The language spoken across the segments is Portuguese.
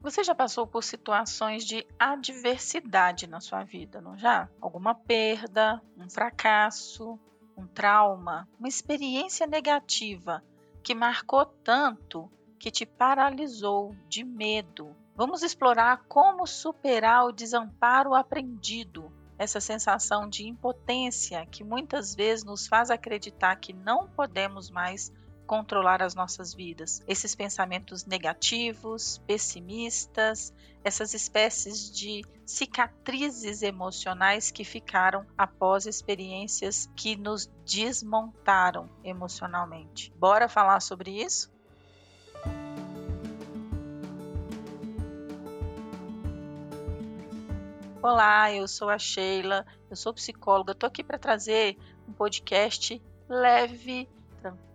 Você já passou por situações de adversidade na sua vida, não já? Alguma perda, um fracasso, um trauma, uma experiência negativa que marcou tanto que te paralisou de medo. Vamos explorar como superar o desamparo aprendido, essa sensação de impotência que muitas vezes nos faz acreditar que não podemos mais controlar as nossas vidas. Esses pensamentos negativos, pessimistas, essas espécies de cicatrizes emocionais que ficaram após experiências que nos desmontaram emocionalmente. Bora falar sobre isso? Olá, eu sou a Sheila, eu sou psicóloga, estou aqui para trazer um podcast leve,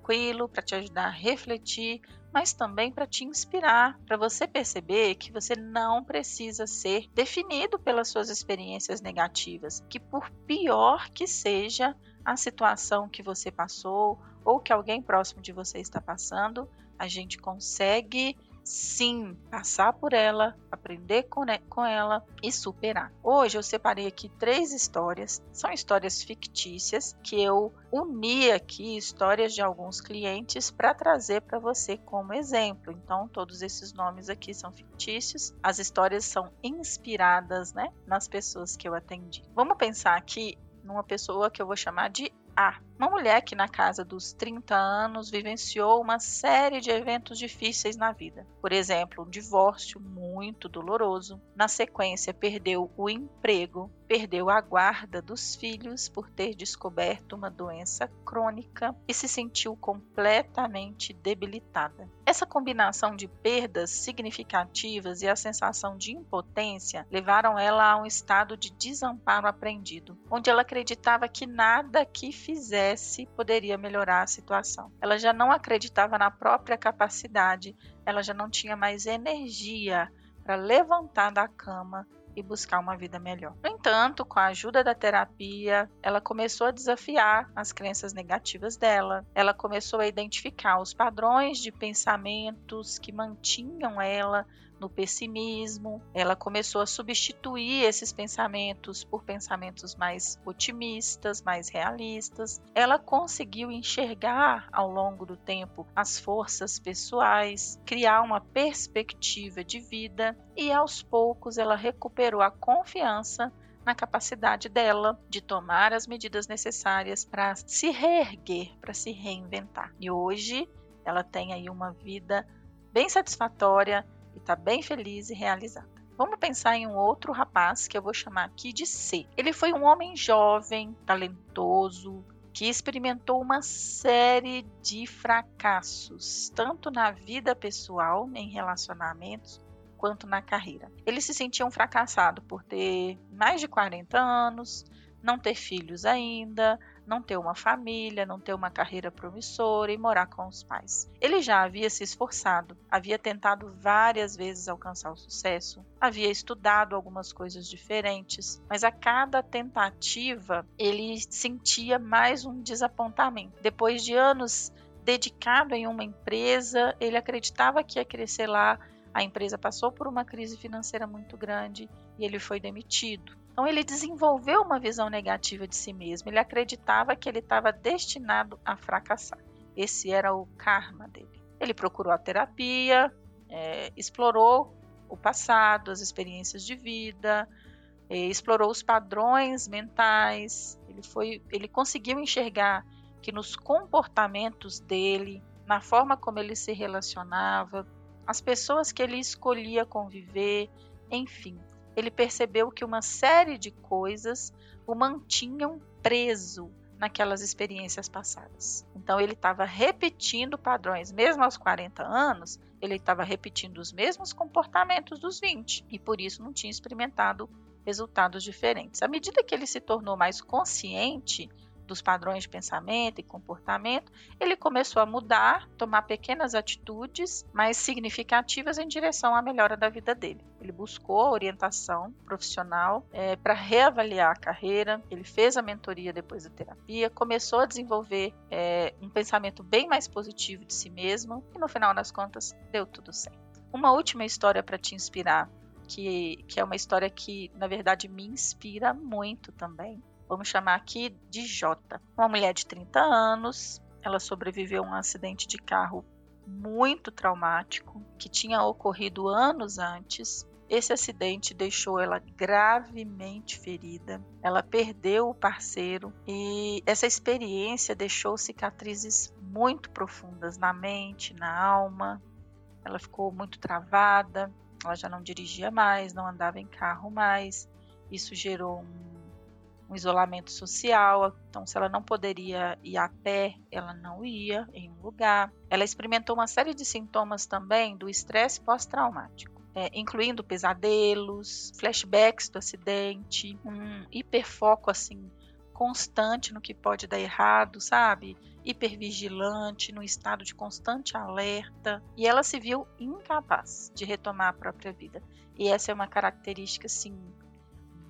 tranquilo, para te ajudar a refletir, mas também para te inspirar, para você perceber que você não precisa ser definido pelas suas experiências negativas, que por pior que seja a situação que você passou ou que alguém próximo de você está passando, a gente consegue sim passar por ela, aprender com ela e superar. Hoje eu separei aqui três histórias, são histórias fictícias que eu uni aqui histórias de alguns clientes para trazer para você como exemplo. Então todos esses nomes aqui são fictícios, as histórias são inspiradas, né, nas pessoas que eu atendi. Vamos pensar aqui numa pessoa que eu vou chamar de a. Uma mulher que, na casa dos 30 anos, vivenciou uma série de eventos difíceis na vida. Por exemplo, um divórcio muito doloroso. Na sequência, perdeu o emprego, perdeu a guarda dos filhos por ter descoberto uma doença crônica e se sentiu completamente debilitada. Essa combinação de perdas significativas e a sensação de impotência levaram ela a um estado de desamparo aprendido, onde ela acreditava que nada que fizesse poderia melhorar a situação. Ela já não acreditava na própria capacidade, ela já não tinha mais energia para levantar da cama e buscar uma vida melhor. No entanto, com a ajuda da terapia, ela começou a desafiar as crenças negativas dela. Ela começou a identificar os padrões de pensamentos que mantinham ela no pessimismo, ela começou a substituir esses pensamentos por pensamentos mais otimistas, mais realistas. Ela conseguiu enxergar ao longo do tempo as forças pessoais, criar uma perspectiva de vida e aos poucos ela recuperou a confiança na capacidade dela de tomar as medidas necessárias para se reerguer, para se reinventar. E hoje ela tem aí uma vida bem satisfatória, e está bem feliz e realizada. Vamos pensar em um outro rapaz que eu vou chamar aqui de C. Ele foi um homem jovem, talentoso, que experimentou uma série de fracassos, tanto na vida pessoal, em relacionamentos, quanto na carreira. Ele se sentia um fracassado por ter mais de 40 anos, não ter filhos ainda, não ter uma família, não ter uma carreira promissora e morar com os pais. Ele já havia se esforçado, havia tentado várias vezes alcançar o sucesso, havia estudado algumas coisas diferentes, mas a cada tentativa ele sentia mais um desapontamento. Depois de anos dedicado em uma empresa, ele acreditava que ia crescer lá. A empresa passou por uma crise financeira muito grande e ele foi demitido. Então ele desenvolveu uma visão negativa de si mesmo. Ele acreditava que ele estava destinado a fracassar. Esse era o karma dele. Ele procurou a terapia, é, explorou o passado, as experiências de vida, é, explorou os padrões mentais. Ele foi, ele conseguiu enxergar que nos comportamentos dele, na forma como ele se relacionava, as pessoas que ele escolhia conviver, enfim, ele percebeu que uma série de coisas o mantinham preso naquelas experiências passadas. Então ele estava repetindo padrões, mesmo aos 40 anos, ele estava repetindo os mesmos comportamentos dos 20 e por isso não tinha experimentado resultados diferentes. À medida que ele se tornou mais consciente dos padrões de pensamento e comportamento, ele começou a mudar, tomar pequenas atitudes mais significativas em direção à melhora da vida dele. Ele buscou orientação profissional é, para reavaliar a carreira, ele fez a mentoria depois da terapia, começou a desenvolver é, um pensamento bem mais positivo de si mesmo e no final das contas deu tudo certo. uma última história para te inspirar, que, que é uma história que, na verdade, me inspira muito também. Vamos chamar aqui de Jota. Uma mulher de 30 anos, ela sobreviveu a um acidente de carro muito traumático que tinha ocorrido anos antes. Esse acidente deixou ela gravemente ferida. Ela perdeu o parceiro e essa experiência deixou cicatrizes muito profundas na mente, na alma. Ela ficou muito travada, ela já não dirigia mais, não andava em carro mais. Isso gerou um um isolamento social, então se ela não poderia ir a pé, ela não ia em um lugar. Ela experimentou uma série de sintomas também do estresse pós-traumático. É, incluindo pesadelos, flashbacks do acidente, um hiperfoco assim constante no que pode dar errado, sabe? Hipervigilante, no estado de constante alerta, e ela se viu incapaz de retomar a própria vida. E essa é uma característica assim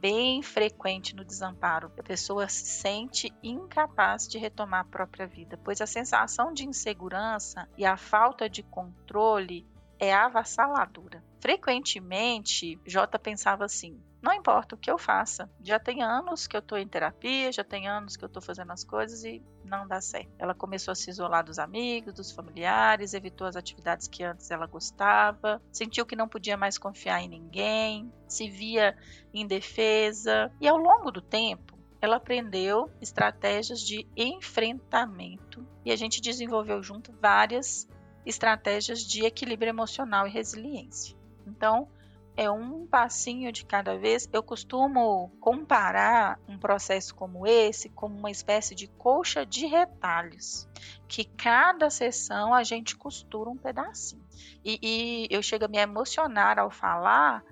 bem frequente no desamparo. A pessoa se sente incapaz de retomar a própria vida, pois a sensação de insegurança e a falta de controle é avassaladora. Frequentemente, J pensava assim: não importa o que eu faça, já tem anos que eu estou em terapia, já tem anos que eu estou fazendo as coisas e não dá certo. Ela começou a se isolar dos amigos, dos familiares, evitou as atividades que antes ela gostava, sentiu que não podia mais confiar em ninguém, se via indefesa e ao longo do tempo ela aprendeu estratégias de enfrentamento e a gente desenvolveu junto várias estratégias de equilíbrio emocional e resiliência. Então, é um passinho de cada vez. Eu costumo comparar um processo como esse como uma espécie de colcha de retalhos, que cada sessão a gente costura um pedacinho. E, e eu chego a me emocionar ao falar,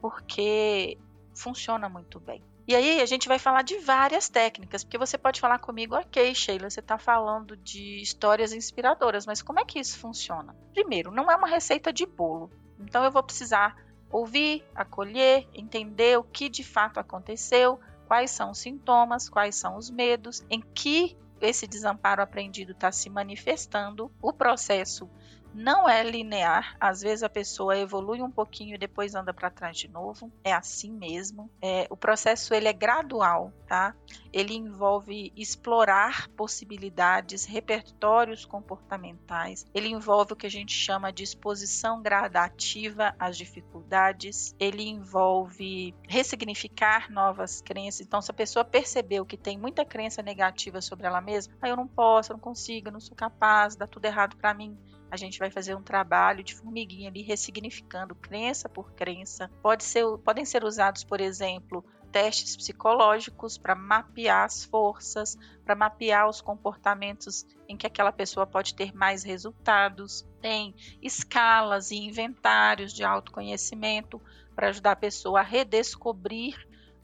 porque funciona muito bem. E aí a gente vai falar de várias técnicas, porque você pode falar comigo, ok, Sheila, você está falando de histórias inspiradoras, mas como é que isso funciona? Primeiro, não é uma receita de bolo. Então eu vou precisar ouvir, acolher, entender o que de fato aconteceu, quais são os sintomas, quais são os medos, em que esse desamparo aprendido está se manifestando, o processo não é linear. Às vezes a pessoa evolui um pouquinho e depois anda para trás de novo. É assim mesmo. É, o processo ele é gradual, tá? Ele envolve explorar possibilidades, repertórios comportamentais. Ele envolve o que a gente chama de exposição gradativa às dificuldades. Ele envolve ressignificar novas crenças. Então, se a pessoa percebeu que tem muita crença negativa sobre ela mesma, ah, eu não posso, eu não consigo, eu não sou capaz, dá tudo errado para mim a gente vai fazer um trabalho de formiguinha ali, ressignificando crença por crença. Pode ser, podem ser usados, por exemplo, testes psicológicos para mapear as forças, para mapear os comportamentos em que aquela pessoa pode ter mais resultados. Tem escalas e inventários de autoconhecimento para ajudar a pessoa a redescobrir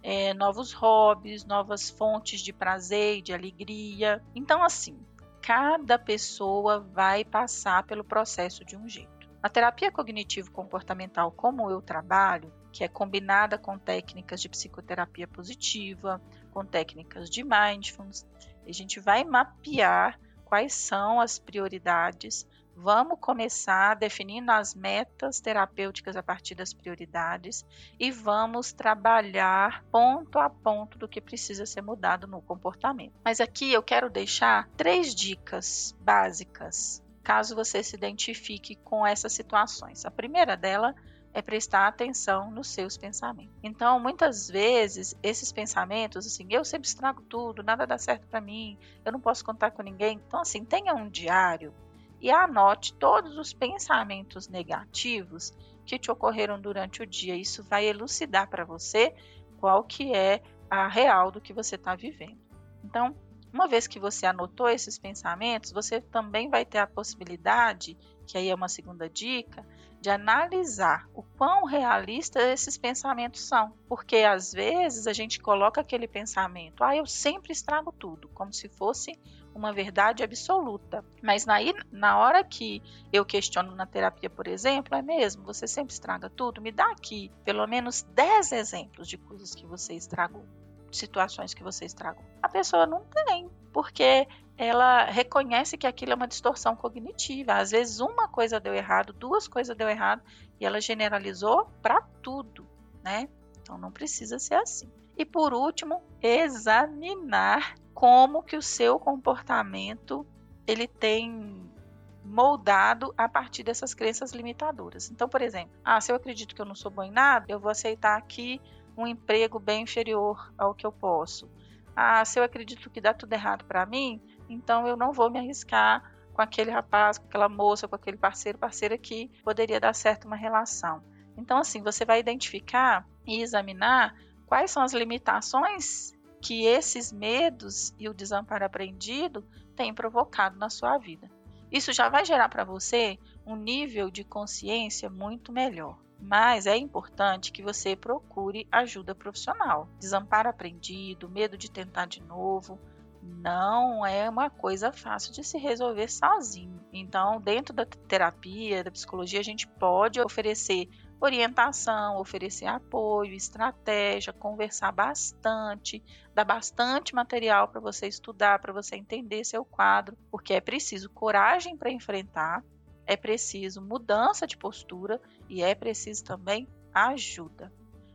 é, novos hobbies, novas fontes de prazer e de alegria. Então, assim, cada pessoa vai passar pelo processo de um jeito. A terapia cognitivo-comportamental, como eu trabalho, que é combinada com técnicas de psicoterapia positiva, com técnicas de mindfulness, a gente vai mapear quais são as prioridades Vamos começar definindo as metas terapêuticas a partir das prioridades e vamos trabalhar ponto a ponto do que precisa ser mudado no comportamento. Mas aqui eu quero deixar três dicas básicas caso você se identifique com essas situações. A primeira dela é prestar atenção nos seus pensamentos. Então, muitas vezes, esses pensamentos, assim, eu sempre estrago tudo, nada dá certo para mim, eu não posso contar com ninguém. Então, assim, tenha um diário e anote todos os pensamentos negativos que te ocorreram durante o dia. Isso vai elucidar para você qual que é a real do que você está vivendo. Então, uma vez que você anotou esses pensamentos, você também vai ter a possibilidade, que aí é uma segunda dica, de analisar o quão realistas esses pensamentos são. Porque às vezes a gente coloca aquele pensamento, ah, eu sempre estrago tudo, como se fosse uma verdade absoluta. Mas na, na hora que eu questiono na terapia, por exemplo, é mesmo, você sempre estraga tudo? Me dá aqui pelo menos 10 exemplos de coisas que você estragou. situações que você estragou? A pessoa não tem, porque ela reconhece que aquilo é uma distorção cognitiva. Às vezes uma coisa deu errado, duas coisas deu errado e ela generalizou para tudo, né? Então não precisa ser assim. E por último, examinar como que o seu comportamento ele tem moldado a partir dessas crenças limitadoras. Então, por exemplo, ah, se eu acredito que eu não sou bom em nada, eu vou aceitar aqui um emprego bem inferior ao que eu posso. Ah, se eu acredito que dá tudo errado para mim, então eu não vou me arriscar com aquele rapaz, com aquela moça, com aquele parceiro, parceira que poderia dar certo uma relação. Então, assim, você vai identificar e examinar quais são as limitações que esses medos e o desamparo aprendido têm provocado na sua vida. Isso já vai gerar para você um nível de consciência muito melhor. Mas é importante que você procure ajuda profissional. Desamparo aprendido, medo de tentar de novo, não é uma coisa fácil de se resolver sozinho. Então, dentro da terapia, da psicologia, a gente pode oferecer orientação, oferecer apoio, estratégia, conversar bastante, dar bastante material para você estudar, para você entender seu quadro, porque é preciso coragem para enfrentar, é preciso mudança de postura e é preciso também ajuda.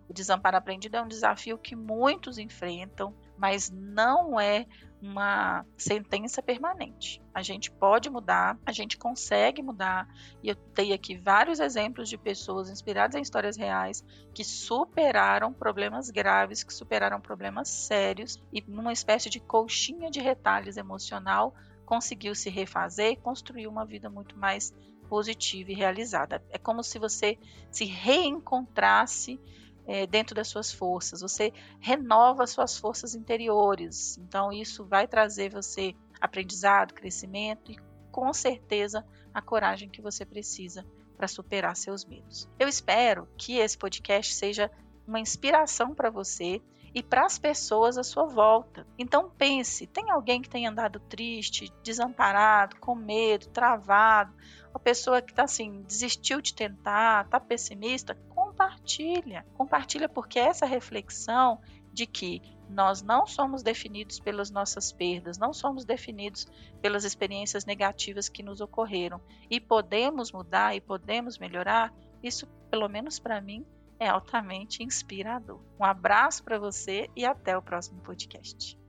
O desamparo aprendido é um desafio que muitos enfrentam, mas não é uma sentença permanente. A gente pode mudar, a gente consegue mudar, e eu dei aqui vários exemplos de pessoas inspiradas em histórias reais que superaram problemas graves, que superaram problemas sérios e numa espécie de colchinha de retalhos emocional conseguiu se refazer e construir uma vida muito mais positiva e realizada. É como se você se reencontrasse é, dentro das suas forças, você renova suas forças interiores. Então, isso vai trazer você aprendizado, crescimento e, com certeza, a coragem que você precisa para superar seus medos. Eu espero que esse podcast seja uma inspiração para você e para as pessoas à sua volta. Então pense, tem alguém que tem andado triste, desamparado, com medo, travado, uma pessoa que está assim, desistiu de tentar, está pessimista, compartilha. Compartilha porque essa reflexão de que nós não somos definidos pelas nossas perdas, não somos definidos pelas experiências negativas que nos ocorreram e podemos mudar e podemos melhorar, isso, pelo menos para mim, é altamente inspirador. Um abraço para você e até o próximo podcast.